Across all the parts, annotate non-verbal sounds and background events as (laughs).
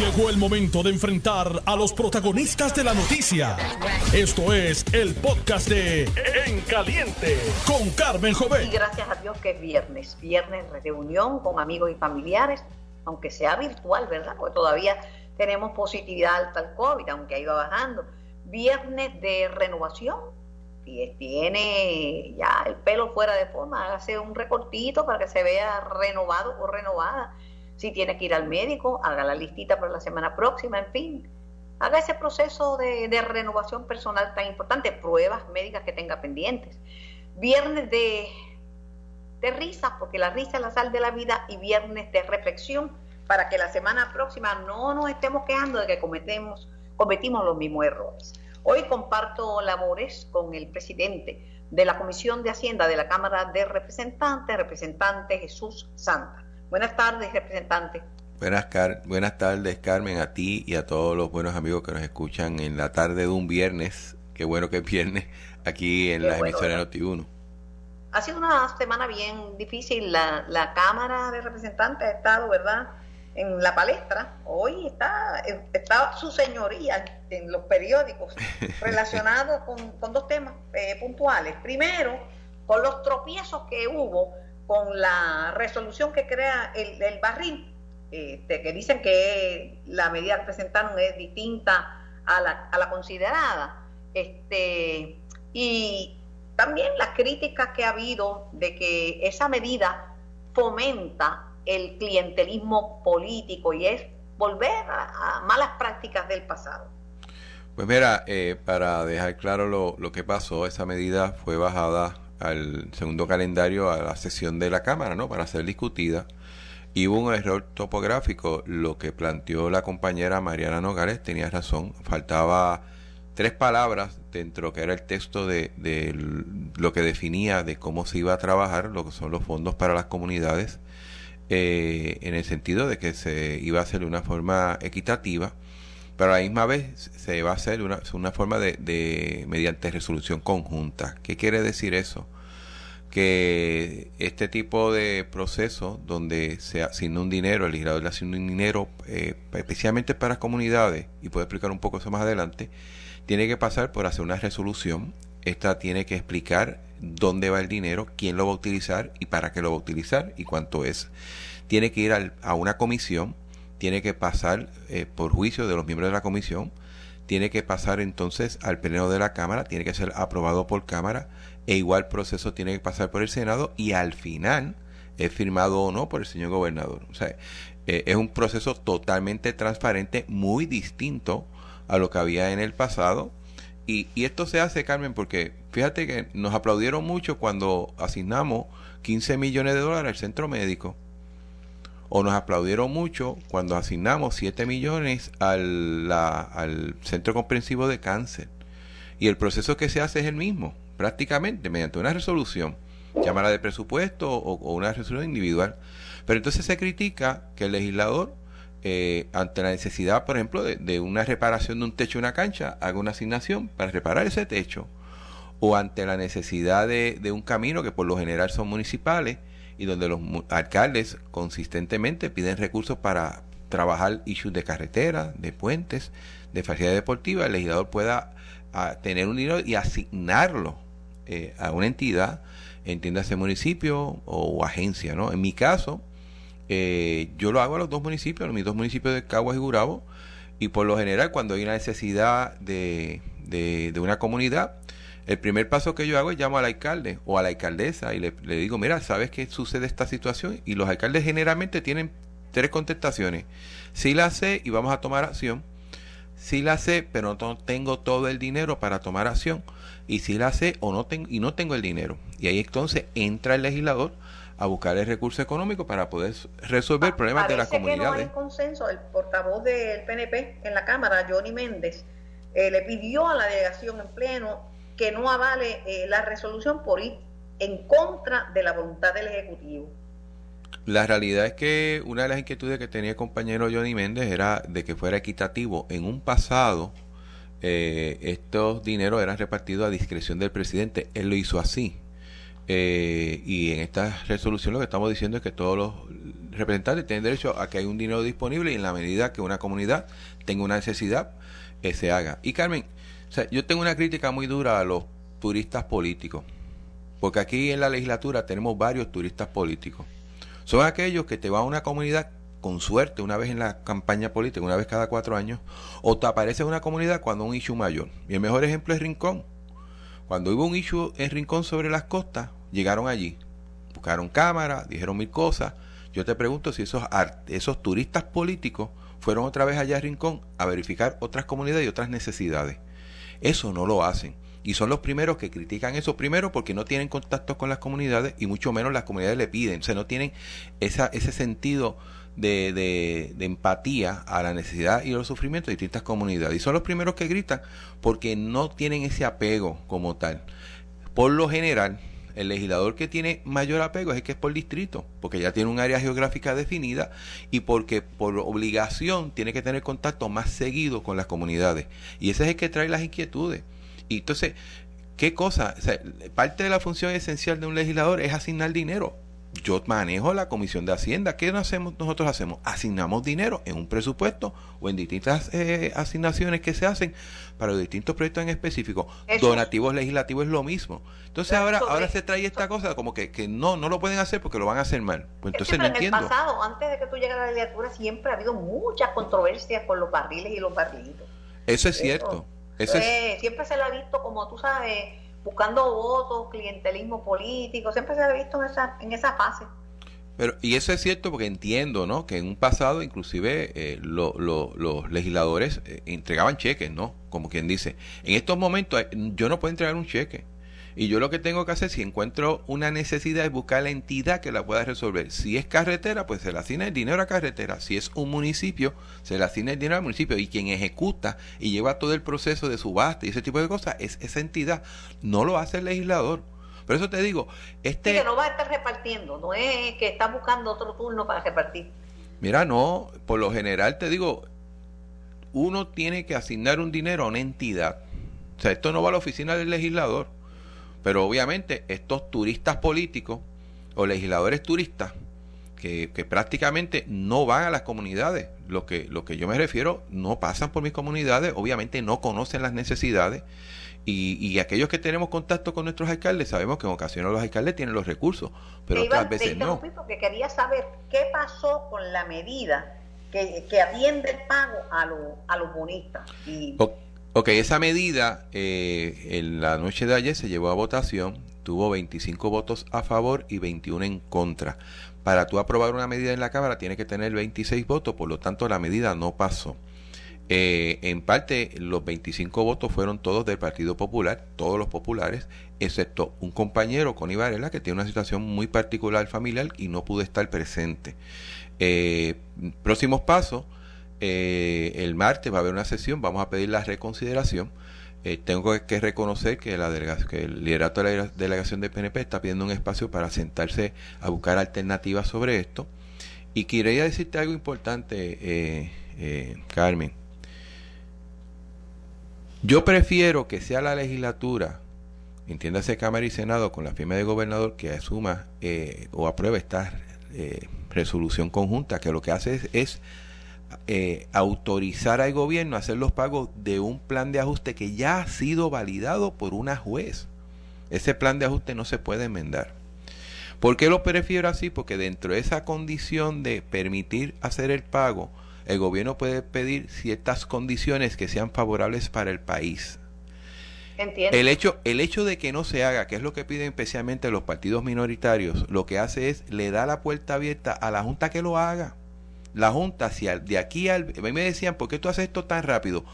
Llegó el momento de enfrentar a los protagonistas de la noticia. Esto es el podcast de En Caliente con Carmen Jovet. Y gracias a Dios que es viernes. Viernes reunión con amigos y familiares, aunque sea virtual, ¿verdad? Porque todavía tenemos positividad alta al COVID, aunque ha ido bajando. Viernes de renovación. Y tiene ya el pelo fuera de forma, hágase un recortito para que se vea renovado o renovada si tiene que ir al médico, haga la listita para la semana próxima, en fin. Haga ese proceso de, renovación personal tan importante, pruebas médicas que tenga pendientes. Viernes de, de risa, porque la risa es la sal de la vida, y viernes de reflexión, para que la semana próxima no nos estemos quejando de que cometemos, cometimos los mismos errores. Hoy comparto labores con el presidente de la Comisión de Hacienda de la Cámara de Representantes, representante Jesús Santa. Buenas tardes, representante. Buenas, buenas tardes, Carmen, a ti y a todos los buenos amigos que nos escuchan en la tarde de un viernes. Qué bueno que es viernes aquí en la emisora de Noti1. Ha sido una semana bien difícil. La, la Cámara de Representantes ha estado, ¿verdad?, en la palestra. Hoy está, está su señoría en los periódicos (laughs) relacionado con, con dos temas eh, puntuales. Primero, con los tropiezos que hubo con la resolución que crea el, el barril, este, que dicen que la medida que presentaron es distinta a la, a la considerada. Este, y también las críticas que ha habido de que esa medida fomenta el clientelismo político y es volver a, malas prácticas del pasado. Pues mira, eh, para dejar claro lo, lo que pasó, esa medida fue bajada al segundo calendario a la sesión de la Cámara, ¿no? Para ser discutida. Y hubo un error topográfico. Lo que planteó la compañera Mariana Nogales tenía razón. Faltaba tres palabras dentro que era el texto de, de, lo que definía de cómo se iba a trabajar, lo que son los fondos para las comunidades, eh, en el sentido de que se iba a hacer de una forma equitativa, pero a la misma vez se iba a hacer una, una forma de, mediante resolución conjunta. ¿Qué quiere decir eso? que este tipo de proceso donde se asigna un dinero, el legislador le asigna un dinero eh, especialmente para comunidades, y puedo explicar un poco eso más adelante, tiene que pasar por hacer una resolución. Esta tiene que explicar dónde va el dinero, quién lo va a utilizar y para qué lo va a utilizar y cuánto es. Tiene que ir a una comisión, tiene que pasar eh, por juicio de los miembros de la comisión, tiene que pasar entonces al pleno de la Cámara, tiene que ser aprobado por Cámara e igual proceso tiene que pasar por el Senado y al final es firmado o no por el señor gobernador. O sea, eh, es un proceso totalmente transparente, muy distinto a lo que había en el pasado. Y, y, esto se hace, Carmen, porque fíjate que nos aplaudieron mucho cuando asignamos 15 millones de dólares al centro médico. O nos aplaudieron mucho cuando asignamos 7 millones al, al Centro Comprensivo de Cáncer. Y el proceso que se hace es el mismo prácticamente mediante una resolución, llamada de presupuesto o, una resolución individual. Pero entonces se critica que el legislador, eh, ante la necesidad, por ejemplo, de, una reparación de un techo de una cancha, haga una asignación para reparar ese techo, o ante la necesidad de un camino que por lo general son municipales y donde los alcaldes consistentemente piden recursos para trabajar issues de carretera, de puentes, de facilidad deportiva, el legislador pueda ah, tener un dinero y asignarlo eh, a una entidad, entiéndase municipio o agencia, ¿no? En mi caso, eh, yo lo hago a los dos municipios, a mis dos municipios de Caguas y Gurabo, y por lo general cuando hay una necesidad de, de, una comunidad, el primer paso que yo hago es llamo al alcalde o a la alcaldesa y le, le digo, mira, ¿sabes qué sucede esta situación? Y los alcaldes generalmente tienen tres contestaciones. Sí la sé y vamos a tomar acción. Sí la sé, pero no tengo todo el dinero para tomar acción y si la sé o no tengo y no tengo el dinero. Y ahí entonces entra el legislador a buscar el recurso económico para poder resolver problemas de la comunidad. Que no hay consenso. El portavoz del PNP en la Cámara, Johnny Méndez, eh, le pidió a la delegación en pleno que no avale eh, la resolución por ir en contra de la voluntad del Ejecutivo. La realidad es que una de las inquietudes que tenía el compañero Johnny Méndez era de que fuera equitativo. En un pasado, eh, estos dineros eran repartidos a discreción del presidente. Él lo hizo así. Eh, y en esta resolución lo que estamos diciendo es que todos los representantes tienen derecho a que haya un dinero disponible y en la medida que una comunidad tenga una necesidad, eh, se haga. Y Carmen, o sea, yo tengo una crítica muy dura a los turistas políticos, porque aquí en la legislatura tenemos varios turistas políticos. Son aquellos que te van a una comunidad con suerte una vez en la campaña política, una vez cada cuatro años, o te aparece en una comunidad cuando un issue mayor. Y el mejor ejemplo es Rincón. Cuando hubo un issue en Rincón sobre las costas, llegaron allí, buscaron cámaras, dijeron mil cosas. Yo te pregunto si esos, esos turistas políticos fueron otra vez allá a Rincón a verificar otras comunidades y otras necesidades. Eso no lo hacen. Y son los primeros que critican eso, primero porque no tienen contacto con las comunidades y mucho menos las comunidades le piden. O sea, no tienen ese sentido de, de, de, empatía a la necesidad y los sufrimientos de distintas comunidades. Y son los primeros que gritan porque no tienen ese apego como tal. Por lo general, el legislador que tiene mayor apego es el que es por distrito, porque ya tiene un área geográfica definida y porque por obligación tiene que tener contacto más seguido con las comunidades. Y ese es el que trae las inquietudes. Y entonces, ¿qué cosa? parte de la función esencial de un legislador es asignar dinero yo manejo la Comisión de Hacienda. ¿Qué hacemos, nosotros hacemos? Asignamos dinero en un presupuesto o en distintas eh, asignaciones que se hacen para los distintos proyectos en específico. Donativos legislativos es lo mismo. Entonces ahora ahora se trae esta cosa como que, que no no lo pueden hacer porque lo van a hacer mal. Pues entonces no entiendo. En el pasado, antes de que tú llegaras a la legislatura, siempre ha habido muchas controversias con los barriles y los barrilitos. Eso es cierto. Eso, Siempre se le ha visto como tú sabes buscando votos, clientelismo político, siempre se ha visto en esa, en esa fase. Pero, y eso es cierto porque entiendo, ¿no? Que en un pasado inclusive eh, los legisladores eh, entregaban cheques, ¿no? Como quien dice. En estos momentos eh, yo no puedo entregar un cheque. Y yo lo que tengo que hacer, si encuentro una necesidad, es buscar la entidad que la pueda resolver. Si es carretera, pues se le asigna el dinero a carretera. Si es un municipio, se le asigna el dinero al municipio. Y quien ejecuta y lleva todo el proceso de subasta y ese tipo de cosas es esa entidad. No lo hace el legislador. Por eso te digo, este... que no va a estar repartiendo, no es que está buscando otro turno para repartir. Mira, no, por lo general te digo, uno tiene que asignar un dinero a una entidad. O sea, esto no va a la oficina del legislador pero obviamente estos turistas políticos o legisladores turistas que, prácticamente no van a las comunidades, lo que, lo que yo me refiero, no pasan por mis comunidades, obviamente no conocen las necesidades y, y aquellos que tenemos contacto con nuestros alcaldes sabemos que en ocasiones los alcaldes tienen los recursos, pero otras veces no. Porque quería saber qué pasó con la medida que, que atiende el pago a, a los bonistas. Y... Ok, esa medida eh, en la noche de ayer se llevó a votación, tuvo 25 votos a favor y 21 en contra. Para tú aprobar una medida en la Cámara tiene que tener 26 votos, por lo tanto la medida no pasó. Eh, en parte, los 25 votos fueron todos del Partido Popular, todos los populares, excepto un compañero, Connie Varela, que tiene una situación muy particular familiar y no pudo estar presente. Eh, próximos pasos eh, el martes va a haber una sesión, vamos a pedir la reconsideración. Eh, tengo que reconocer que, el liderato de la delegación de PNP está pidiendo un espacio para sentarse a buscar alternativas sobre esto. Y quería decirte algo importante, eh, Carmen. Yo prefiero que sea la legislatura, entiéndase Cámara y Senado, con la firma del gobernador, que asuma o apruebe esta resolución conjunta, que lo que hace es eh, autorizar al gobierno a hacer los pagos de un plan de ajuste que ya ha sido validado por una juez. Ese plan de ajuste no se puede enmendar. ¿Por qué lo prefiero así? Porque dentro de esa condición de permitir hacer el pago, el gobierno puede pedir ciertas condiciones que sean favorables para el país. El hecho, el hecho de que no se haga, que es lo que piden especialmente los partidos minoritarios, lo que hace es le da la puerta abierta a la Junta que lo haga la Junta, si de aquí al... A mí me decían, ¿por qué tú haces esto tan rápido?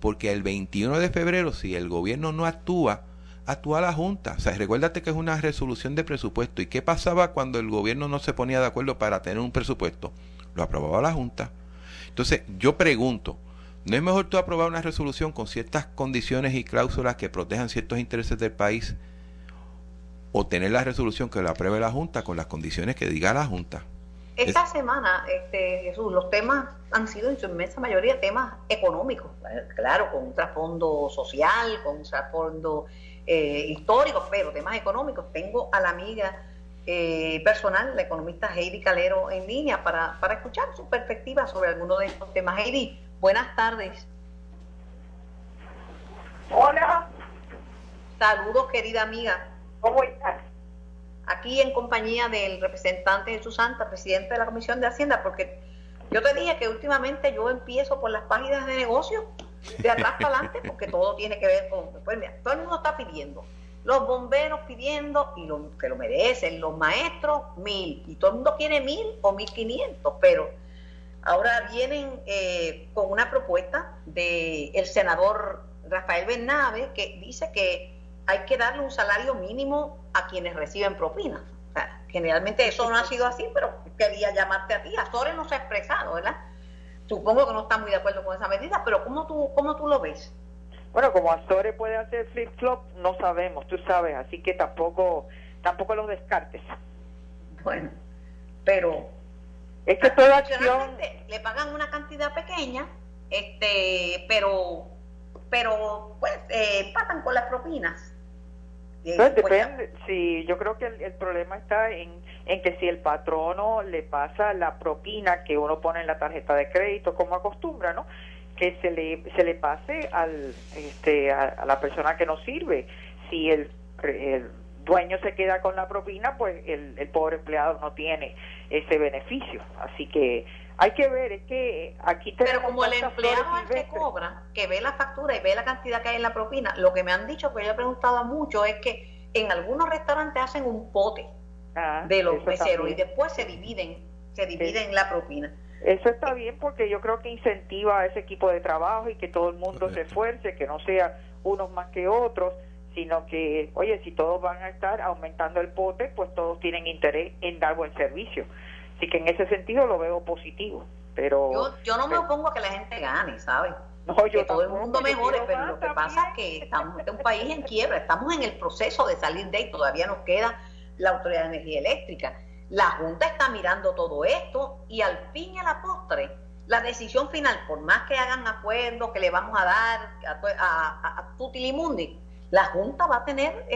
Porque el 21 de febrero, si el gobierno no actúa, actúa la Junta. O sea, recuérdate que es una resolución de presupuesto. ¿Y qué pasaba cuando el gobierno no se ponía de acuerdo para tener un presupuesto? Lo aprobaba la Junta. Entonces, yo pregunto, ¿no es mejor tú aprobar una resolución con ciertas condiciones y cláusulas que protejan ciertos intereses del país? O tener la resolución que la apruebe la Junta con las condiciones que diga la Junta. Esta semana, este, Jesús, los temas han sido en su inmensa mayoría temas económicos, claro, con un trasfondo social, con un trasfondo eh, histórico, pero temas económicos. Tengo a la amiga eh, personal, la economista Heidi Calero, en línea para, para escuchar su perspectiva sobre algunos de estos temas. Heidi, buenas tardes. Hola. Saludos, querida amiga. ¿Cómo estás? Aquí en compañía del representante Jesús Santa, presidente de la Comisión de Hacienda, porque yo te dije que últimamente yo empiezo por las páginas de negocio, de atrás para adelante, (laughs) porque todo tiene que ver con... Pues mira, todo el mundo está pidiendo, los bomberos pidiendo, y lo, que lo merecen, los maestros, mil, y todo el mundo quiere mil o mil quinientos, pero ahora vienen eh, con una propuesta del el senador Rafael Bernabe, que dice que hay que darle un salario mínimo a quienes reciben propinas. generalmente eso no ha sido así, pero quería llamarte a ti. Azores no se ha expresado, ¿verdad? Supongo que no está muy de acuerdo con esa medida, pero ¿cómo tú, cómo tú lo ves? Bueno, como Azores puede hacer flip-flop, no sabemos, tú sabes, así que tampoco tampoco lo descartes. Bueno, pero... Es que toda acción... Le pagan una cantidad pequeña, este pero pero pues eh, patan con las propinas pues depende, sí, yo creo que el, problema está en, en, que si el patrono le pasa la propina que uno pone en la tarjeta de crédito, como acostumbra, ¿no? Que se le, se le pase al, este, a, la persona que no sirve. Si el, el dueño se queda con la propina, pues el, el pobre empleado no tiene ese beneficio. Así que hay que ver, es que aquí tenemos... Pero como el empleado es que cobra, que ve la factura y ve la cantidad que hay en la propina, lo que me han dicho, que yo he preguntado mucho, es que en algunos restaurantes hacen un pote ah, de los meseros y después se dividen, se dividen la propina. Eso está bien porque yo creo que incentiva a ese equipo de trabajo y que todo el mundo se esfuerce, que no sea unos más que otros, sino que, oye, si todos van a estar aumentando el pote, pues todos tienen interés en dar buen servicio. Así que en ese sentido lo veo positivo. Pero, yo, yo no me opongo a que la gente gane, ¿sabes? No, yo que todo el mundo mejore, pero lo que pasa es que estamos en un país en quiebra, estamos en el proceso de salir de ahí, todavía nos queda la Autoridad de Energía Eléctrica. La Junta está mirando todo esto y al fin y a la postre, la decisión final, por más que hagan acuerdos que le vamos a dar a, a, Tutilimundi, la Junta va a tener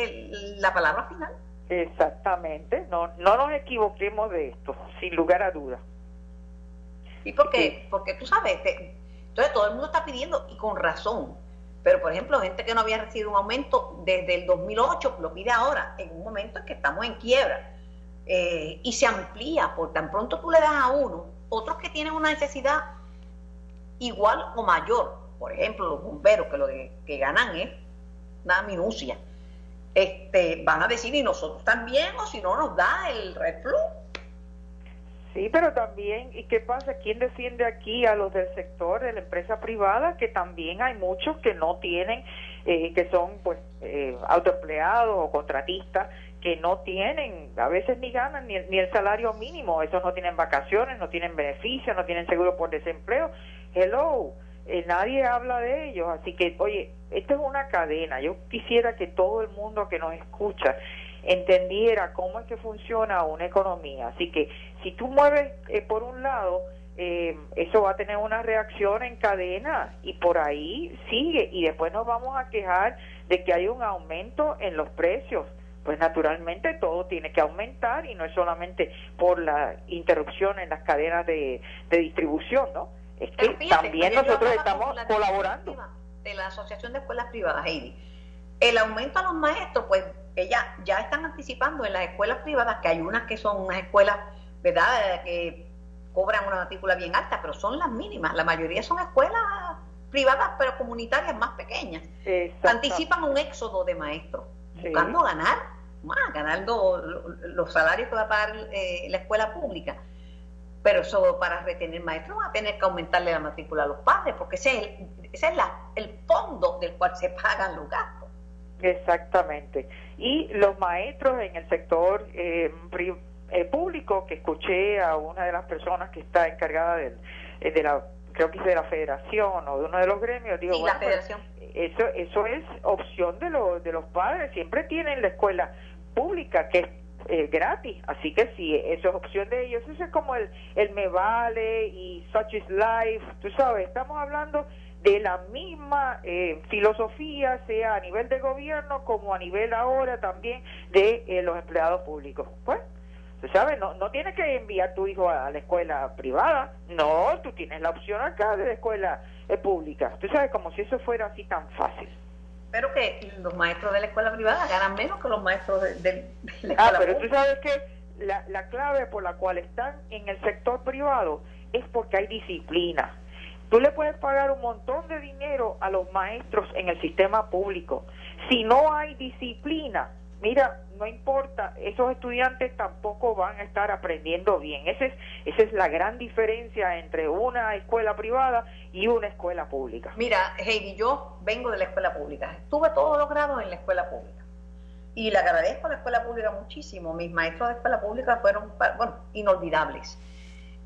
la palabra final. Exactamente, no, no nos equivoquemos de esto, sin lugar a dudas. ¿Y por qué? Porque tú sabes, entonces todo el mundo está pidiendo y con razón. Pero por ejemplo, gente que no había recibido un aumento desde el 2008 lo pide ahora, en un momento en que estamos en quiebra. Eh, y se amplía, por tan pronto tú le das a uno, otros que tienen una necesidad igual o mayor. Por ejemplo, los bomberos, que lo que ganan es una minucia este, van a decir, y nosotros también, o si no nos da el reflujo. Sí, pero también, ¿y qué pasa? ¿Quién defiende aquí a los del sector de la empresa privada? Que también hay muchos que no tienen, eh, que son pues eh, autoempleados o contratistas, que no tienen, a veces ni ganan ni, ni el salario mínimo, esos no tienen vacaciones, no tienen beneficios, no tienen seguro por desempleo. Hello, eh, nadie habla de ellos, así que, oye, esto es una cadena. Yo quisiera que todo el mundo que nos escucha entendiera cómo es que funciona una economía. Así que si tú mueves eh, por un lado, eh, eso va a tener una reacción en cadena y por ahí sigue y después nos vamos a quejar de que hay un aumento en los precios. Pues naturalmente todo tiene que aumentar y no es solamente por la interrupción en las cadenas de distribución, ¿no? Es que también nosotros estamos colaborando. De la Asociación de Escuelas Privadas, Heidi. El aumento a los maestros, pues ellas ya están anticipando en las escuelas privadas, que hay unas que son unas escuelas, ¿verdad?, que cobran una matrícula bien alta, pero son las mínimas. La mayoría son escuelas privadas, pero comunitarias más pequeñas. Anticipan un éxodo de maestros, buscando ganar más, ganando los salarios que va a pagar eh, la escuela pública. Pero eso para retener maestros va a tener que aumentarle la matrícula a los padres, porque ese es el, ese es la, el fondo del cual se pagan los gastos. Exactamente. Y los maestros en el sector eh, eh, público, que escuché a una de las personas que está encargada eh, de, la, creo que es de la federación o de uno de los gremios, digo, la pues, federación. eso, eso es opción de, los de los padres, siempre tienen la escuela pública, que es eh, gratis. Así que sí, eso es opción de ellos. Eso es como el, el me vale y such is life. Tú sabes, estamos hablando de la misma eh, filosofía, sea a nivel de gobierno como a nivel ahora también de eh, los empleados públicos. Pues, tú sabes, no, no tienes que enviar tu hijo a la escuela privada, no, tú tienes la opción acá de la escuela pública. Tú sabes, como si eso fuera así tan fácil pero que los maestros de la escuela privada ganan menos que los maestros de, la escuela Ah, pero tú sabes que la, la clave por la cual están en el sector privado es porque hay disciplina. Tú le puedes pagar un montón de dinero a los maestros en el sistema público. Si no hay disciplina, mira, no importa, esos estudiantes tampoco van a estar aprendiendo bien. Esa es, esa es la gran diferencia entre una escuela privada y una escuela pública. Mira, Heidi, yo vengo de la escuela pública, estuve todos los grados en la escuela pública y le agradezco a la escuela pública muchísimo. Mis maestros de escuela pública fueron, bueno, inolvidables.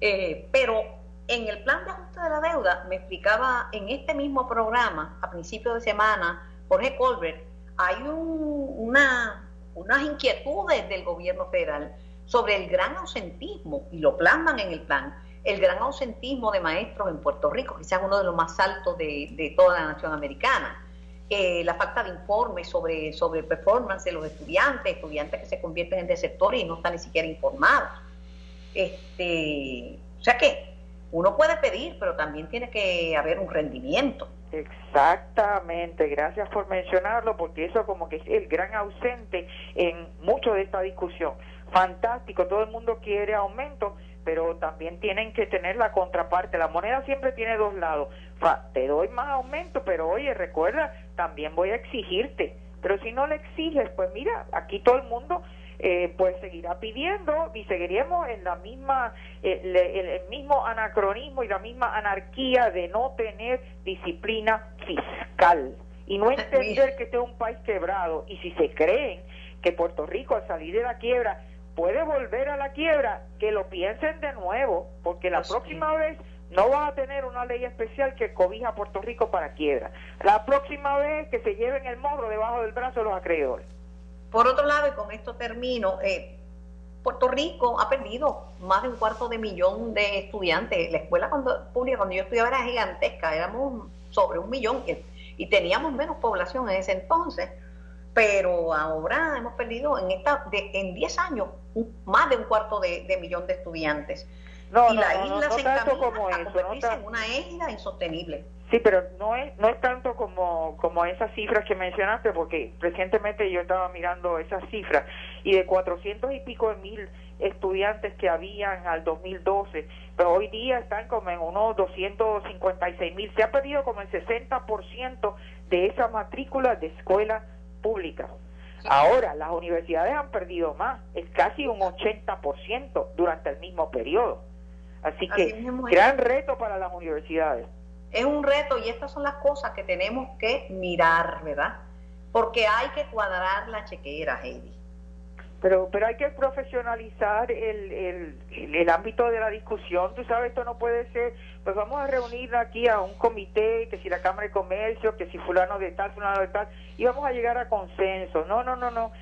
Eh, pero en el plan de ajuste de la deuda me explicaba en este mismo programa, a principio de semana, Jorge Colbert, hay una, unas inquietudes del gobierno federal sobre el gran ausentismo, y lo plasman en el plan, el gran ausentismo de maestros en Puerto Rico, quizás uno de los más altos de, toda la nación americana. Eh, la falta de informes sobre, sobre performance de los estudiantes, estudiantes que se convierten en desertores y no están ni siquiera informados. Este, o sea que uno puede pedir, pero también tiene que haber un rendimiento. Exactamente, gracias por mencionarlo, porque eso como que es el gran ausente en mucho de esta discusión. Fantástico, todo el mundo quiere aumento, pero también tienen que tener la contraparte. La moneda siempre tiene dos lados. te doy más aumento, pero oye, recuerda, también voy a exigirte. Pero si no le exiges, pues mira, aquí todo el mundo eh, pues seguirá pidiendo y seguiremos en la misma eh, el, mismo anacronismo y la misma anarquía de no tener disciplina fiscal y no entender que este es un país quebrado y si se creen que Puerto Rico al salir de la quiebra puede volver a la quiebra que lo piensen de nuevo porque la próxima vez no va a tener una ley especial que cobija a Puerto Rico para quiebra. La próxima vez que se lleven el morro debajo del brazo de los acreedores. Por otro lado, y con esto termino, eh, Puerto Rico ha perdido más de un cuarto de millón de estudiantes. La escuela cuando, pública cuando yo estudiaba era gigantesca, éramos sobre un millón y, teníamos menos población en ese entonces. Pero ahora hemos perdido en esta de, en 10 años más de un cuarto de, millón de estudiantes. Y la isla se encamina a convertirse en una isla insostenible. Sí, pero no es, no es tanto como, como esas cifras que mencionaste, porque recientemente yo estaba mirando esas cifras y de 400 y pico de mil estudiantes que habían al 2012, pero hoy día están como en unos 256 mil. Se ha perdido como el 60% de esa matrícula de escuela pública. Ahora, las universidades han perdido más, es casi un 80% durante el mismo periodo. Así que, gran reto para las universidades es un reto y estas son las cosas que tenemos que mirar, ¿verdad? Porque hay que cuadrar la chequera, Heidi. Pero, pero hay que profesionalizar el, el, el, ámbito de la discusión. Tú sabes, esto no puede ser, pues vamos a reunir aquí a un comité, que si la Cámara de Comercio, que si fulano de tal, fulano de tal, y vamos a llegar a consenso. No, no, no, no.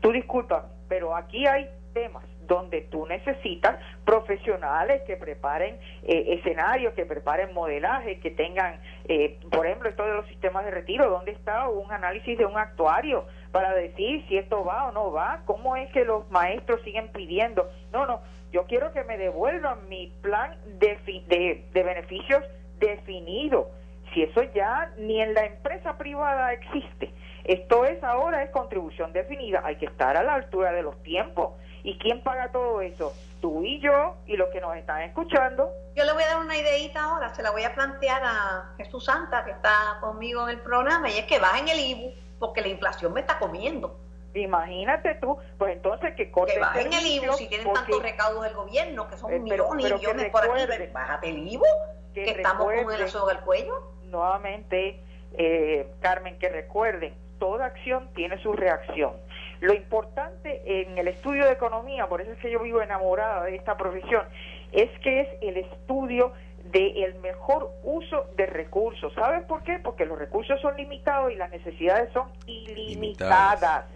Tú disculpa, pero aquí hay temas donde tú necesitas profesionales que preparen eh, escenarios, que preparen modelaje, que tengan, eh, por ejemplo, esto de los sistemas de retiro, ¿dónde está un análisis de un actuario para decir si esto va o no va? ¿Cómo es que los maestros siguen pidiendo? No, no, yo quiero que me devuelvan mi plan de, de, de beneficios definido. Si eso ya ni en la empresa privada existe. Esto es ahora es contribución definida, hay que estar a la altura de los tiempos ¿Y quién paga todo eso? Tú y yo y los que nos están escuchando. Yo le voy a dar una ideita ahora, se la voy a plantear a Jesús Santa, que está conmigo en el programa, y es que bajen el IBU, porque la inflación me está comiendo. Imagínate tú, pues entonces que corten Que bajen el IBU si tienen tantos recaudos del gobierno, que son eh, millones y millones por aquí, bájate el IBU, que, estamos con el soga al cuello. Nuevamente, eh, Carmen, que recuerden, toda acción tiene su reacción lo importante en el estudio de economía, por eso es que yo vivo enamorada de esta profesión, es que es el estudio del mejor uso de recursos. ¿Sabes por qué? Porque los recursos son limitados y las necesidades son ilimitadas.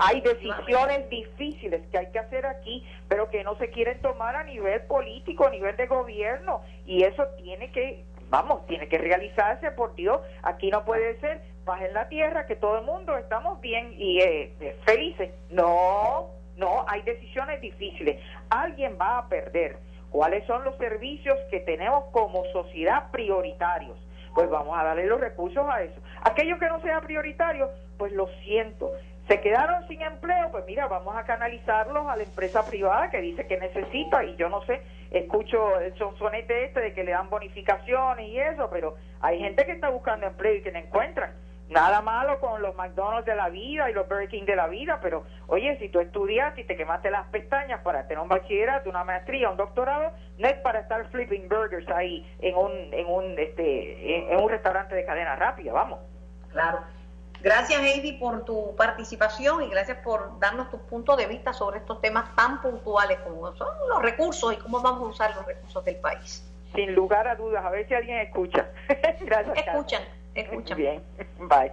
hay decisiones difíciles que hay que hacer aquí, pero que no se quieren tomar a nivel político, a nivel de gobierno, y eso tiene que, vamos, tiene que realizarse, por Dios, aquí no puede ser paz en la tierra, que todo el mundo estamos bien y eh, felices. No, no, hay decisiones difíciles. Alguien va a perder. ¿Cuáles son los servicios que tenemos como sociedad prioritarios? Pues vamos a darle los recursos a eso. Aquello que no sea prioritario, pues lo siento. Se quedaron sin empleo, pues mira, vamos a canalizarlos a la empresa privada que dice que necesita y yo no sé, escucho el sonsonete este de que le dan bonificaciones y eso, pero hay gente que está buscando empleo y que no encuentran. Nada malo con los McDonald's de la vida y los Burger King de la vida, pero oye, si tú estudiaste y te quemaste las pestañas para tener un bachillerato, una maestría, un doctorado, no es para estar flipping burgers ahí en un en un este en, un restaurante de cadena rápida, vamos. Claro. Gracias Heidi por tu participación y gracias por darnos tu punto de vista sobre estos temas tan puntuales como son los recursos y cómo vamos a usar los recursos del país. Sin lugar a dudas, a ver si alguien escucha. (laughs) gracias. Escuchan. Escúchame. Bien, (laughs) bye.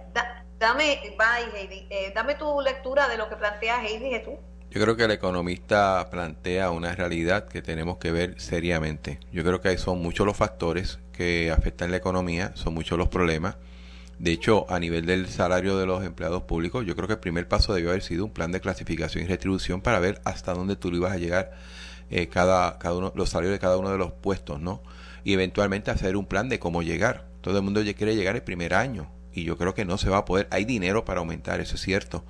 dame, bye, Heidi. Eh, dame tu lectura de lo que plantea Heidi Jesús. Yo creo que el economista plantea una realidad que tenemos que ver seriamente. Yo creo que son muchos los factores que afectan la economía, son muchos los problemas. De hecho, a nivel del salario de los empleados públicos, yo creo que el primer paso debió haber sido un plan de clasificación y retribución para ver hasta dónde tú ibas a llegar eh, cada, cada uno, los salarios de cada uno de los puestos, ¿no? Y eventualmente hacer un plan de cómo llegar. Todo el mundo quiere llegar el primer año y yo creo que no se va a poder. Hay dinero para aumentar, eso es cierto,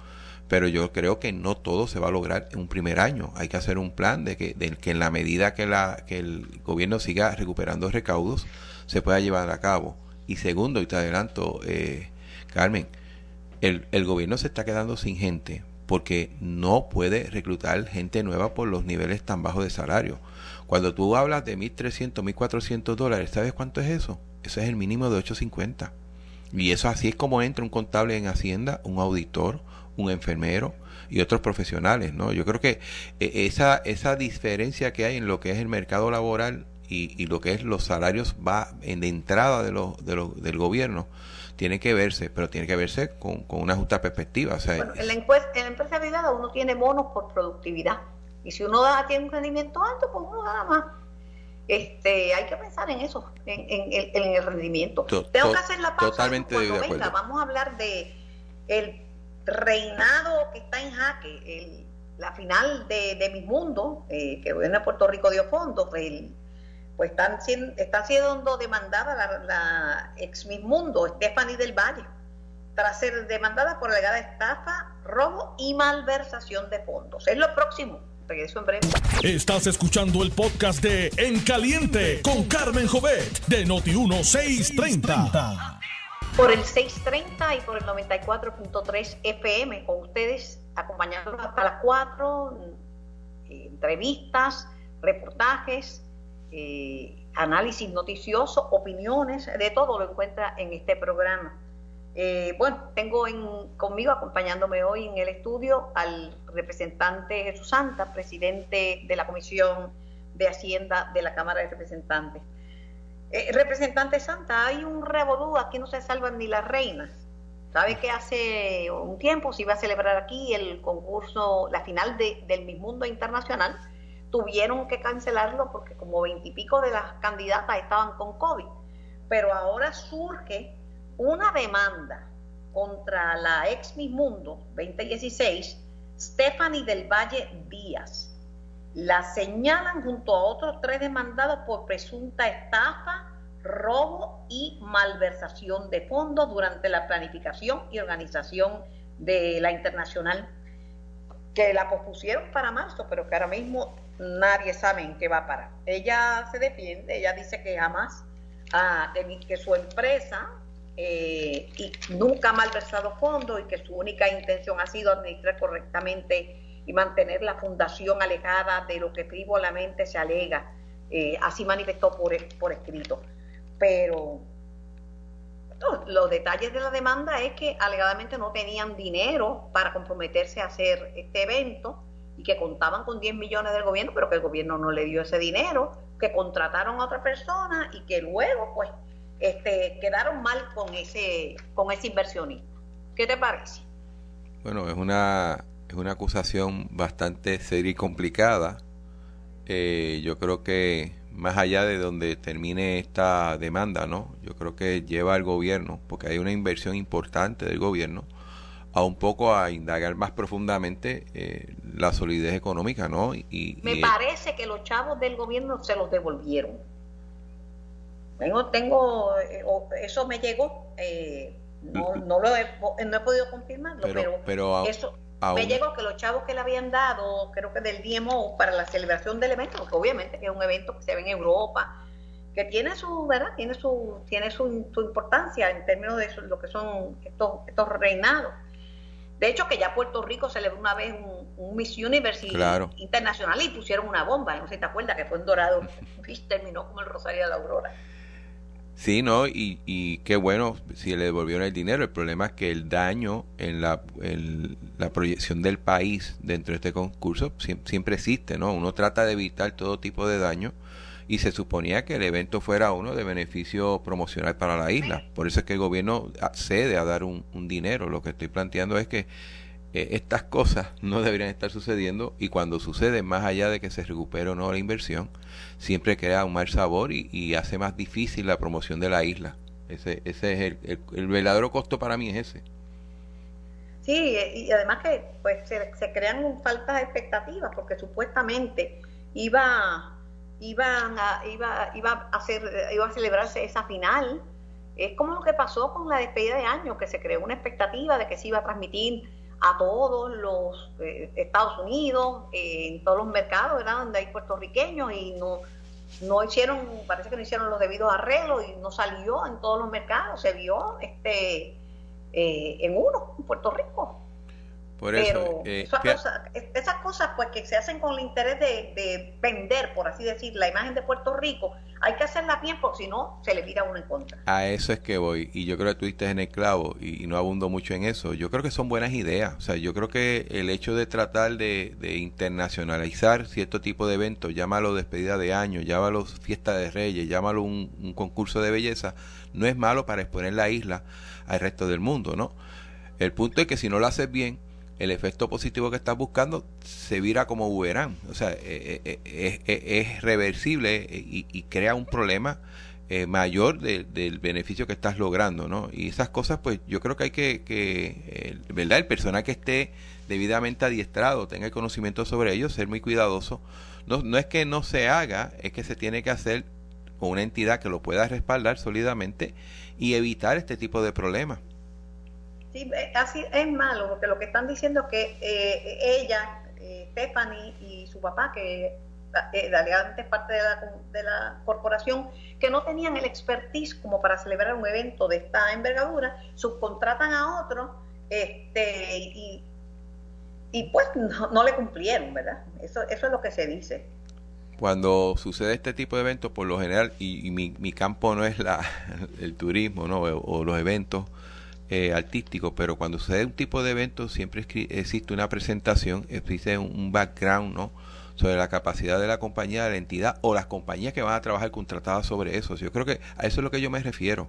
pero yo creo que no todo se va a lograr en un primer año. Hay que hacer un plan de que, de que en la medida que, la, que el gobierno siga recuperando recaudos, se pueda llevar a cabo. Y segundo, y te adelanto, eh, Carmen, el, el gobierno se está quedando sin gente porque no puede reclutar gente nueva por los niveles tan bajos de salario. Cuando tú hablas de 1.300, 1.400 dólares, ¿sabes cuánto es eso? Eso es el mínimo de 850. Y eso así es como entra un contable en Hacienda, un auditor, un enfermero y otros profesionales, ¿no? Yo creo que eh, esa, esa diferencia que hay en lo que es el mercado laboral y, lo que es los salarios va en de entrada de del gobierno tiene que verse, pero tiene que verse con, una justa perspectiva. O en, la en la empresa privada uno tiene bonos por productividad y si uno da, tiene un rendimiento alto, pues uno gana más este, hay que pensar en eso, en, el rendimiento. Tengo que hacer la pausa. Totalmente vamos a hablar de el reinado que está en jaque, la final de, de Mis Mundo, eh, que viene a Puerto Rico dio fondo, pues, pues están siendo, está siendo demandada la, ex Mis Mundo, Stephanie del Valle, tras ser demandada por alegada estafa, robo y malversación de fondos. Es lo próximo Regreso en breve. Estás escuchando el podcast de En Caliente con Carmen Jovet de Noti1630. Por el 630 y por el 94.3 FM con ustedes, acompañándonos hasta las 4, eh, entrevistas, reportajes, eh, análisis noticioso, opiniones, de todo lo encuentra en este programa. Eh, bueno, tengo conmigo acompañándome hoy en el estudio al representante Jesús Santa, presidente de la Comisión de Hacienda de la Cámara de Representantes. Eh, representante Santa, hay un revolú, aquí no se salvan ni las reinas. ¿Sabe que hace un tiempo se iba a celebrar aquí el concurso, la final del Miss Mundo Internacional? Tuvieron que cancelarlo porque como veintipico de las candidatas estaban con COVID. Pero ahora surge una demanda contra la ex Miss Mundo 2016, Stephanie del Valle Díaz. La señalan junto a otros tres demandados por presunta estafa, robo y malversación de fondos durante la planificación y organización de la internacional, que la pospusieron para marzo, pero que ahora mismo nadie sabe en qué va a parar. Ella se defiende, ella dice que jamás, ah, que su empresa eh, y nunca ha malversado fondos y que su única intención ha sido administrar correctamente y mantener la fundación alejada de lo que frívolamente se alega. Eh, así manifestó por, por escrito. Pero los detalles de la demanda es que alegadamente no tenían dinero para comprometerse a hacer este evento y que contaban con 10 millones del gobierno, pero que el gobierno no le dio ese dinero, que contrataron a otra persona y que luego pues este, quedaron mal con ese, con ese inversionista. ¿Qué te parece? Bueno, es una, es una acusación bastante seria y complicada. Eh, yo creo que más allá de donde termine esta demanda, ¿no? Yo creo que lleva al gobierno, porque hay una inversión importante del gobierno, a un poco a indagar más profundamente eh, la solidez económica, ¿no? Y, Me parece que los chavos del gobierno se los devolvieron. Tengo, tengo eh, eso me llegó, eh, no, no, lo he, no he podido confirmarlo, pero, pero, eso me llegó que los chavos que le habían dado, creo que del DMO, para la celebración del evento, porque obviamente es un evento que se ve en Europa, que tiene su, ¿verdad? Tiene su, tiene su, su importancia en términos de lo que son estos, estos reinados. De hecho, que ya Puerto Rico celebró una vez un, Miss Universe internacional y pusieron una bomba, no sé si te acuerdas, que fue en Dorado, (laughs) terminó como el Rosario de la Aurora. Sí, ¿no? Y, y qué bueno si le devolvieron el dinero. El problema es que el daño en la, la proyección del país dentro de este concurso siempre, existe, ¿no? Uno trata de evitar todo tipo de daño y se suponía que el evento fuera uno de beneficio promocional para la isla. Por eso es que el gobierno accede a dar un, un dinero. Lo que estoy planteando es que estas cosas no deberían estar sucediendo y cuando sucede, más allá de que se recupere o no la inversión, siempre crea un mal sabor y, hace más difícil la promoción de la isla. Ese, ese es el, el, verdadero costo para mí es ese. Sí, y además que pues se, se crean faltas expectativas porque supuestamente iba a, iba, iba a hacer, iba a celebrarse esa final. Es como lo que pasó con la despedida de año, que se creó una expectativa de que se iba a transmitir a todos los eh, Estados Unidos, eh, en todos los mercados, ¿verdad? Donde hay puertorriqueños y no, no hicieron, parece que no hicieron los debidos arreglos y no salió en todos los mercados, se vio este eh, en uno, en Puerto Rico. Por eso, eh, esas, cosas, pues que se hacen con el interés de, vender, por así decir, la imagen de Puerto Rico, hay que hacerla bien porque si no se le vira uno en contra. A eso es que voy y yo creo que tú diste en el clavo y, no abundo mucho en eso. Yo creo que son buenas ideas. O sea, yo creo que el hecho de tratar de, internacionalizar cierto tipo de eventos, llámalo despedida de año, llámalo fiesta de reyes, llámalo un, un concurso de belleza, no es malo para exponer la isla al resto del mundo, ¿no? El punto es que si no lo haces bien, el efecto positivo que estás buscando se vira como boomerang. O sea, eh, eh, eh, es, reversible y, crea un problema mayor del beneficio que estás logrando, ¿no? Y esas cosas, pues yo creo que hay que, que ¿verdad? El personal que esté debidamente adiestrado, tenga el conocimiento sobre ello, ser muy cuidadoso. No, no es que no se haga, es que se tiene que hacer con una entidad que lo pueda respaldar sólidamente y evitar este tipo de problemas. Sí, así es malo, porque lo que están diciendo es que eh, ella, eh, Stephanie y su papá, que eh, es parte de la, de la corporación, que no tenían el expertise como para celebrar un evento de esta envergadura, subcontratan a otro este, y, pues no, le cumplieron, ¿verdad? Eso, eso es lo que se dice. Cuando sucede este tipo de eventos, por lo general, y, mi, mi, campo no es la, (laughs) el turismo ¿no? o los eventos, eh, artístico, pero cuando sucede un tipo de evento siempre existe una presentación, existe un background, ¿no? sobre la capacidad de la compañía, de la entidad o las compañías que van a trabajar contratadas sobre eso. Yo creo que a eso es lo que yo me refiero.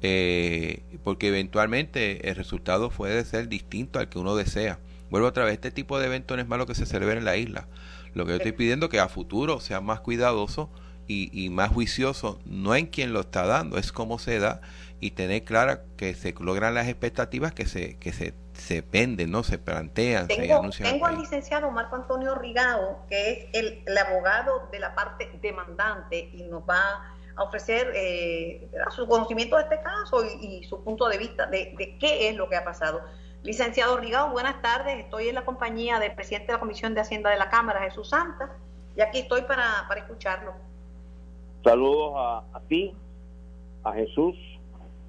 Eh, porque eventualmente el resultado puede ser distinto al que uno desea. Vuelvo otra vez, este tipo de evento no es malo que se celebre en la isla. Lo que yo estoy pidiendo es que a futuro sea más cuidadoso y, y más juicioso, no en quien lo está dando, es cómo se da y tener clara que se logran las expectativas que se que se, se venden, no se plantean, tengo, se anuncian. Tengo al licenciado Marco Antonio Rigado, que es el, abogado de la parte demandante y nos va a ofrecer eh, su conocimiento de este caso y, su punto de vista de, de, qué es lo que ha pasado. Licenciado Rigado, buenas tardes. Estoy en la compañía del presidente de la Comisión de Hacienda de la Cámara, Jesús Santa, y aquí estoy para, para escucharlo. Saludos a, a ti, a Jesús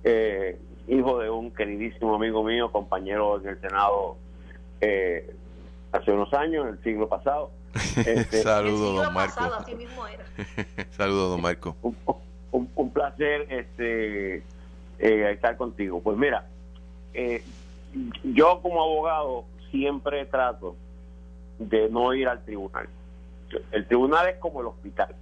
eh, hijo de un queridísimo amigo mío, compañero en el Senado eh, hace unos años, en el siglo pasado. (laughs) Este, (laughs) Saludos, don Marco. Saludos, don Marco. Un, placer este, eh, estar contigo. Pues mira, eh, yo como abogado siempre trato de no ir al tribunal. El tribunal es como el hospital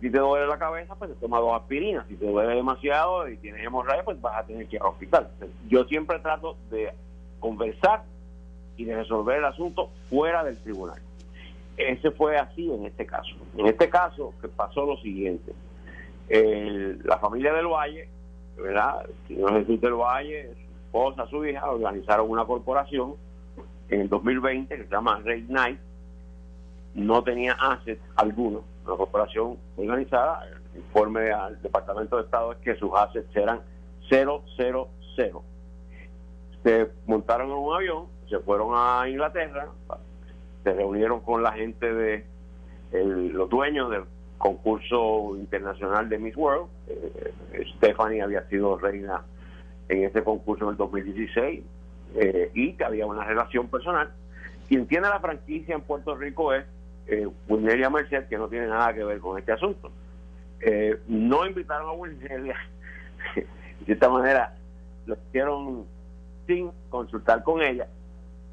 si te duele la cabeza, pues te tomas dos aspirinas. Si te duele demasiado y tienes hemorragia, pues vas a tener que ir al hospital. Yo siempre trato de conversar y de resolver el asunto fuera del tribunal. Ese fue así en este caso. En este caso, que pasó lo siguiente. la familia del Valle, ¿verdad? El señor Jesús del Valle, su esposa, su hija, organizaron una corporación en el 2020 que se llama Red Knight. No tenía assets alguno. Una corporación organizada. El informe al Departamento de Estado es que sus assets eran 000. Se montaron en un avión, se fueron a Inglaterra, se reunieron con la gente de los dueños del concurso internacional de Miss World. Eh, Stephanie había sido reina en ese concurso en el 2016 eh, y que había una relación personal. Quien tiene la franquicia en Puerto Rico es eh, Merced, que no tiene nada que ver con este asunto. Eh, no invitaron a Wilneria, (laughs) de esta manera lo hicieron sin consultar con ella.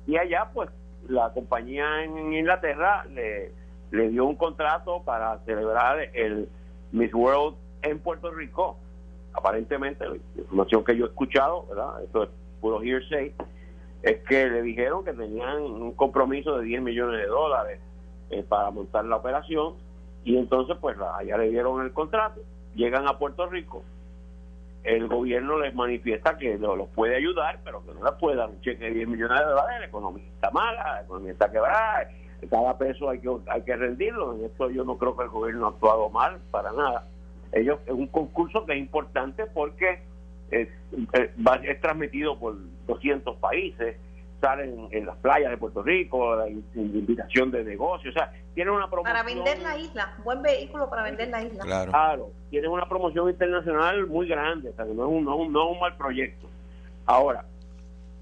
Y allá, pues, la compañía en Inglaterra le, le dio un contrato para celebrar el Miss World en Puerto Rico. Aparentemente, la información que yo he escuchado, ¿verdad? Esto es puro hearsay, es que le dijeron que tenían un compromiso de 10 millones de dólares eh, para montar la operación. Y entonces pues allá le dieron el contrato, llegan a Puerto Rico, el gobierno les manifiesta que los puede ayudar, pero que no les puede dar un cheque de 10 millones de dólares, la economía está mala, la economía está quebrada, cada peso hay que, hay que rendirlo, en esto yo no creo que el gobierno ha actuado mal, para nada. Ellos, es un concurso que es importante porque es, es transmitido por 200 países, salen en las playas de Puerto Rico, la invitación de negocios, o sea, tiene una promoción... Para vender la isla, buen vehículo para vender la isla. Claro, claro tiene una promoción internacional muy grande, o sea, no es un, no, no es un mal proyecto. Ahora,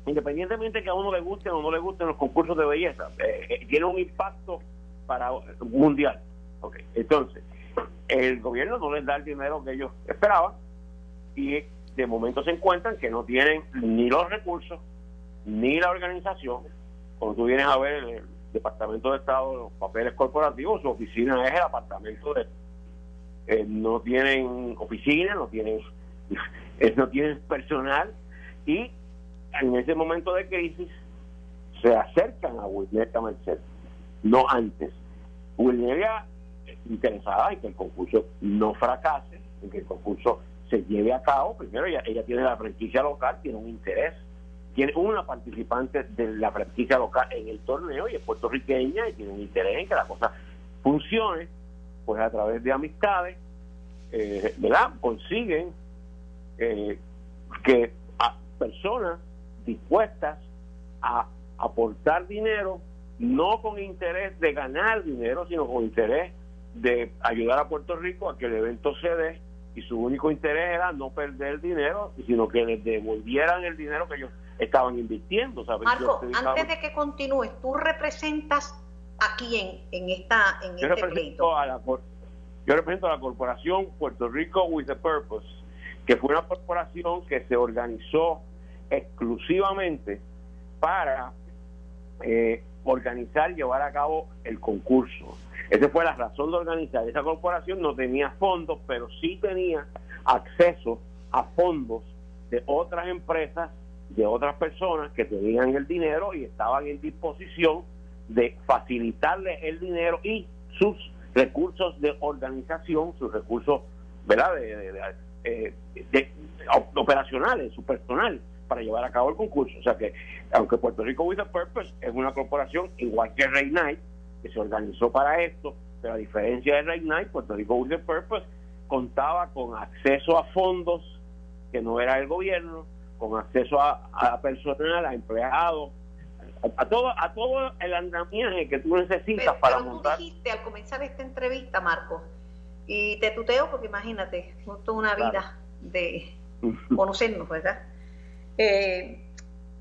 independientemente que a uno le guste o no le gusten los concursos de belleza, eh, eh, tiene un impacto para mundial. Okay. Entonces, el gobierno no les da el dinero que ellos esperaban y de momento se encuentran que no tienen ni los recursos ni la organización. Cuando tú vienes a ver el Departamento de Estado, los papeles corporativos, su oficina es el apartamento de... Eh, no tienen oficina, no tienen, (laughs) no tienen personal y en ese momento de crisis se acercan a Wilneria Merced, no antes. Wilneria interesada en que el concurso no fracase, en que el concurso se lleve a cabo. Primero, ella, ella tiene la franquicia local, tiene un interés tiene una participante de la franquicia local en el torneo y es puertorriqueña y tiene un interés en que la cosa funcione, pues a través de amistades, eh, ¿verdad? Consiguen eh, que personas dispuestas a aportar dinero, no con interés de ganar dinero, sino con interés de ayudar a Puerto Rico a que el evento se dé y su único interés era no perder dinero, sino que les devolvieran el dinero que ellos estaban invirtiendo. Marco, antes de que continúes, ¿tú representas a quién en, esta, en yo este A la, yo represento a la corporación Puerto Rico with a Purpose, que fue una corporación que se organizó exclusivamente para eh, organizar llevar a cabo el concurso. Esa fue la razón de organizar. Esa corporación no tenía fondos, pero sí tenía acceso a fondos de otras empresas de otras personas que tenían el dinero y estaban en disposición de facilitarle el dinero y sus recursos de organización, sus recursos ¿verdad? De, eh, operacionales, su personal, para llevar a cabo el concurso. O sea que, aunque Puerto Rico With a Purpose es una corporación igual que Ray Knight, que se organizó para esto, pero a diferencia de Ray Knight, Puerto Rico With a Purpose contaba con acceso a fondos que no era el gobierno, con acceso a, personal, a empleados, a, todo a todo el andamiaje que tú necesitas para pero montar. Tú dijiste al comenzar esta entrevista, Marco, y te tuteo porque imagínate, toda una vida de conocernos, ¿verdad? Eh,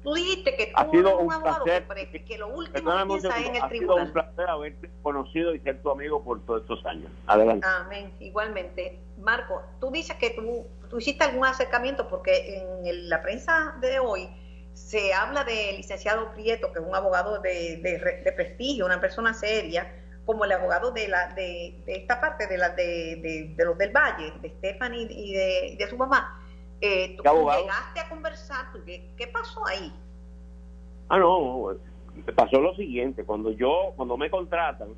Tú dijiste que tú ha sido un, abogado placer, que, lo último que piensa en el ha tribunal. Ha sido un placer haberte conocido y ser tu amigo por todos estos años. Adelante. Amén. Igualmente. Marco, tú dices que tú, tú hiciste algún acercamiento porque en la prensa de hoy se habla del licenciado Prieto, que es un abogado de, de, prestigio, una persona seria, como el abogado de la de, esta parte de la de, los del Valle, de Stephanie y de su mamá eh, tú llegaste a conversar, ¿qué, pasó ahí? Ah, no, pasó lo siguiente, cuando yo, cuando me contratan,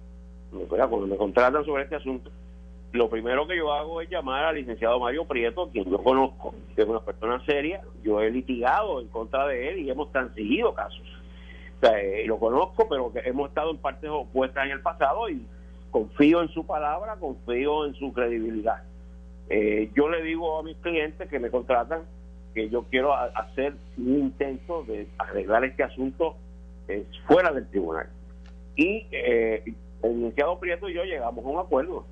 cuando me contratan sobre este asunto, lo primero que yo hago es llamar al licenciado Mario Prieto, quien yo conozco, que es una persona seria, yo he litigado en contra de él y hemos transigido casos. O sea, eh, lo conozco, pero que hemos estado en partes opuestas en el pasado y confío en su palabra, confío en su credibilidad. Eh, yo le digo a mis clientes que me contratan que yo quiero hacer un intento de arreglar este asunto eh, fuera del tribunal. Y eh, el licenciado Prieto y yo llegamos a un acuerdo.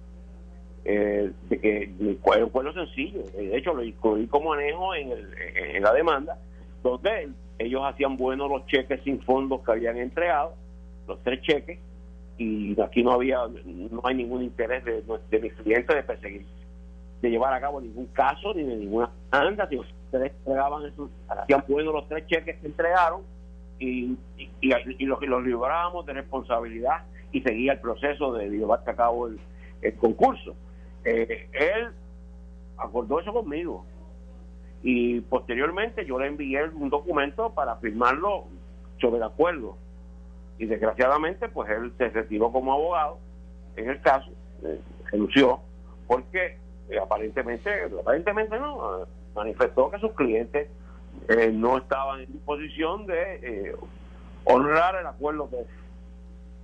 de que el acuerdo sencillo, de hecho lo incluí como manejo en, en la demanda, donde ellos hacían buenos los cheques sin fondos que habían entregado, los tres cheques, y aquí no había, no hay ningún interés de, de mis clientes de perseguir, de llevar a cabo ningún caso ni de ninguna anda, si ustedes entregaban esos, hacían buenos los tres cheques que entregaron y, y, y, los, los librábamos de responsabilidad y seguía el proceso de llevar a cabo el, concurso. Eh, él acordó eso conmigo y posteriormente yo le envié un documento para firmarlo sobre el acuerdo y desgraciadamente pues él se retiró como abogado en el caso eh, renunció porque eh, aparentemente aparentemente no manifestó que sus clientes eh, no estaban en disposición de honrar el acuerdo que,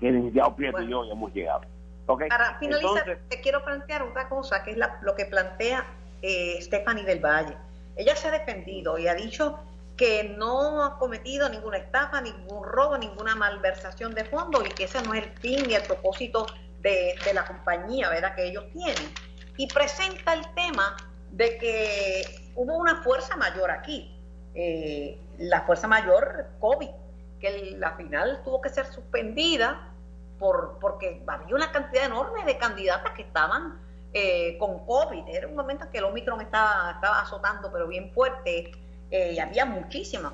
que el licenciado Prieto y yo hemos llegado para finalizar te quiero plantear otra cosa que es lo que plantea Stephanie del Valle ella se ha defendido y ha dicho que no ha cometido ninguna estafa, ningún robo, ninguna malversación de fondos y que ese no es el fin y el propósito de, la compañía ¿verdad? que ellos tienen. Y presenta el tema de que hubo una fuerza mayor aquí, eh, la fuerza mayor COVID, que la final tuvo que ser suspendida por, porque había una cantidad enorme de candidatas que estaban eh, con COVID. Era un momento en que el Omicron estaba, estaba azotando, pero bien fuerte eh, y había muchísimas,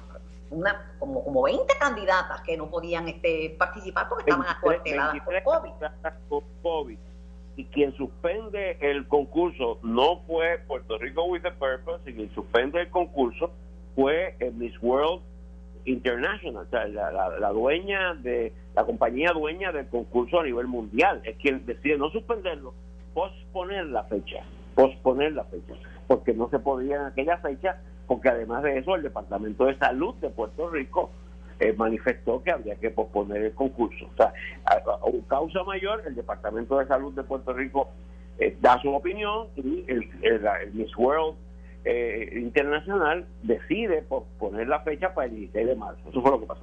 una, como, como 20 candidatas que no podían este, participar porque estaban acuarteladas por COVID. Y quien suspende el concurso no fue Puerto Rico with a Purpose, y quien suspende el concurso fue Miss World International, o sea, la, dueña de la compañía dueña del concurso a nivel mundial, es quien decide no suspenderlo, posponer la fecha, posponer la fecha, porque no se podía en aquella fecha porque además de eso el Departamento de Salud de Puerto Rico eh, manifestó que había que posponer el concurso. O sea, a, un causa mayor, el Departamento de Salud de Puerto Rico eh, da su opinión y el, Miss World eh, Internacional decide posponer la fecha para el 16 de marzo. Eso fue lo que pasó.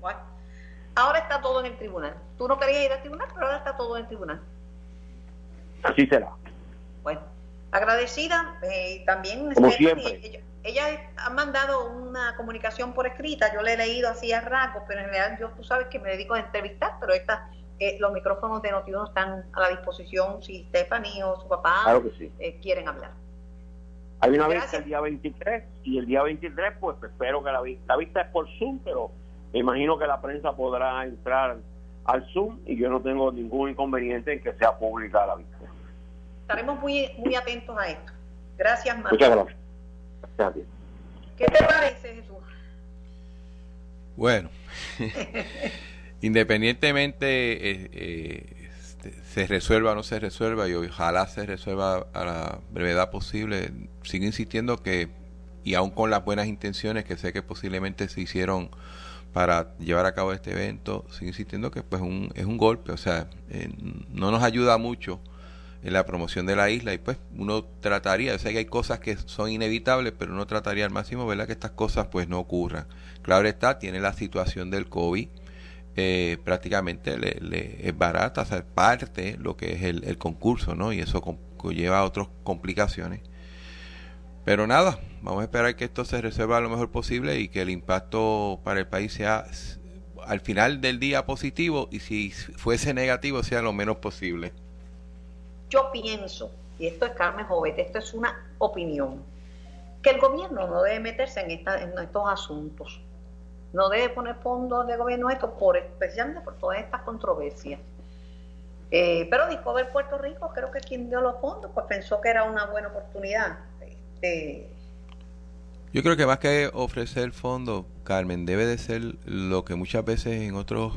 Bueno, ahora está todo en el tribunal. Tú no querías ir al tribunal, pero ahora está todo en el tribunal. Así será. Bueno, agradecida y también... Como siempre ella ha mandado una comunicación por escrita, yo le he leído así a rasgos, pero en realidad yo tú sabes que me dedico a entrevistar, pero esta, eh, los micrófonos de Notiuno están a la disposición si Stephanie o su papá eh, quieren hablar. Hay una vista el día 23 y el día 23 pues espero que la, la vista es por Zoom, pero me imagino que la prensa podrá entrar al Zoom y yo no tengo ningún inconveniente en que sea pública la vista. Estaremos muy, muy atentos a esto. Gracias, Marta. Muchas gracias. ¿Qué te parece, Jesús? Bueno, (laughs) independientemente eh, eh, este, se resuelva o no se resuelva, y ojalá se resuelva a la brevedad posible, sigo insistiendo que, y aún con las buenas intenciones que sé que posiblemente se hicieron para llevar a cabo este evento, sigo insistiendo que pues un, es un golpe, o sea, eh, no nos ayuda mucho en la promoción de la isla y pues uno trataría, o sea que hay cosas que son inevitables, pero uno trataría al máximo, ¿verdad? Que estas cosas pues no ocurran. Claro está, tiene la situación del COVID, eh, prácticamente le, es barata, o parte lo que es el, concurso, ¿no? Y eso lleva a otras complicaciones. Pero nada, vamos a esperar que esto se resuelva lo mejor posible y que el impacto para el país sea al final del día positivo y si fuese negativo sea lo menos posible. Yo pienso, y esto es Carmen Jovete, esto es una opinión, que el gobierno no debe meterse en, en estos asuntos. No debe poner fondos de gobierno esto, por, especialmente por todas estas controversias. Eh, pero Discover Puerto Rico, creo que quien dio los fondos, pues pensó que era una buena oportunidad. Este, Yo creo que más que ofrecer fondos, Carmen, debe de ser lo que muchas veces en otros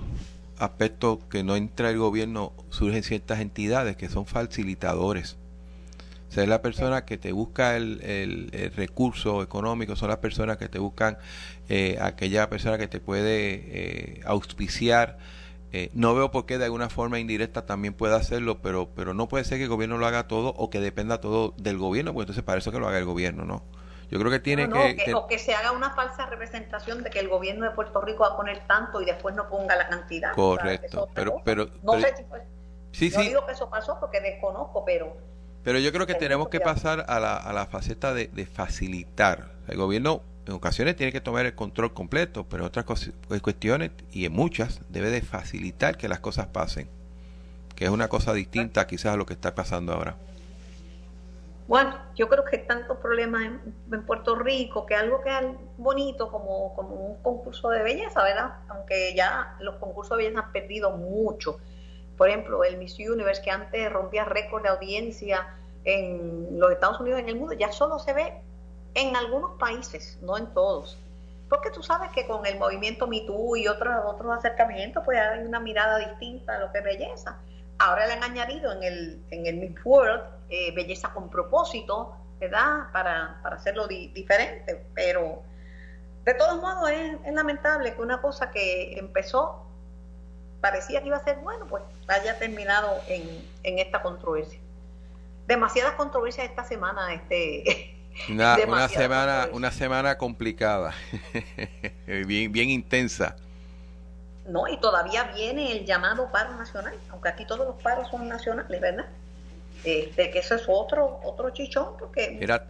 aspectos que no entra el gobierno surgen ciertas entidades que son facilitadores. O sea, es la persona que te busca el, el, recurso económico, son las personas que te buscan eh, aquella persona que te puede eh, auspiciar. Eh, no veo por qué de alguna forma indirecta también pueda hacerlo, pero, pero no puede ser que el gobierno lo haga todo o que dependa todo del gobierno, porque entonces para eso que lo haga el gobierno, ¿no? Yo creo que tiene que, O que se haga una falsa representación de que el gobierno de Puerto Rico va a poner tanto y después no ponga la cantidad. Correcto, pero, pero, No sé si fue... Sí, no digo que eso pasó porque desconozco, pero... Pero yo creo que tenemos que pasar a la, a la faceta de, facilitar. El gobierno en ocasiones tiene que tomar el control completo, pero en otras cuestiones, y en muchas, debe de facilitar que las cosas pasen, que es una cosa distinta quizás a lo que está pasando ahora. Bueno, yo creo que tantos problemas en, Puerto Rico que algo que es bonito como, como un concurso de belleza, ¿verdad? Aunque ya los concursos de belleza han perdido mucho. Por ejemplo, el Miss Universe, que antes rompía récord de audiencia en los Estados Unidos en el mundo, ya solo se ve en algunos países, no en todos. Porque tú sabes que con el movimiento MeToo y otros, otros acercamientos, pues hay una mirada distinta a lo que es belleza. Ahora le han añadido en el, en el Miss World eh, belleza con propósito, ¿verdad? Para, para hacerlo diferente. Pero de todos modos es, lamentable que una cosa que empezó, parecía que iba a ser bueno, pues haya terminado en, en esta controversia. Demasiadas controversias esta semana, este. (laughs) Una, una semana, una semana complicada, (laughs) bien, bien intensa. No, y todavía viene el llamado paro nacional, aunque aquí todos los paros son nacionales, ¿verdad? Este, que eso es otro otro chichón, porque la,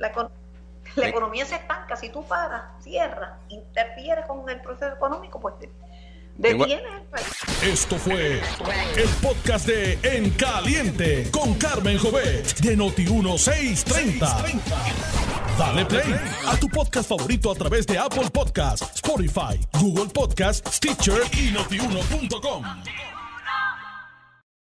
la economía se estanca, si tú paras, cierras, interfieres con el proceso económico, pues detiene el país. Esto fue el podcast de En Caliente con Carmen Jovet de Noti1630. Dale play a tu podcast favorito a través de Apple Podcasts, Spotify, Google Podcasts, Stitcher y notiuno.com.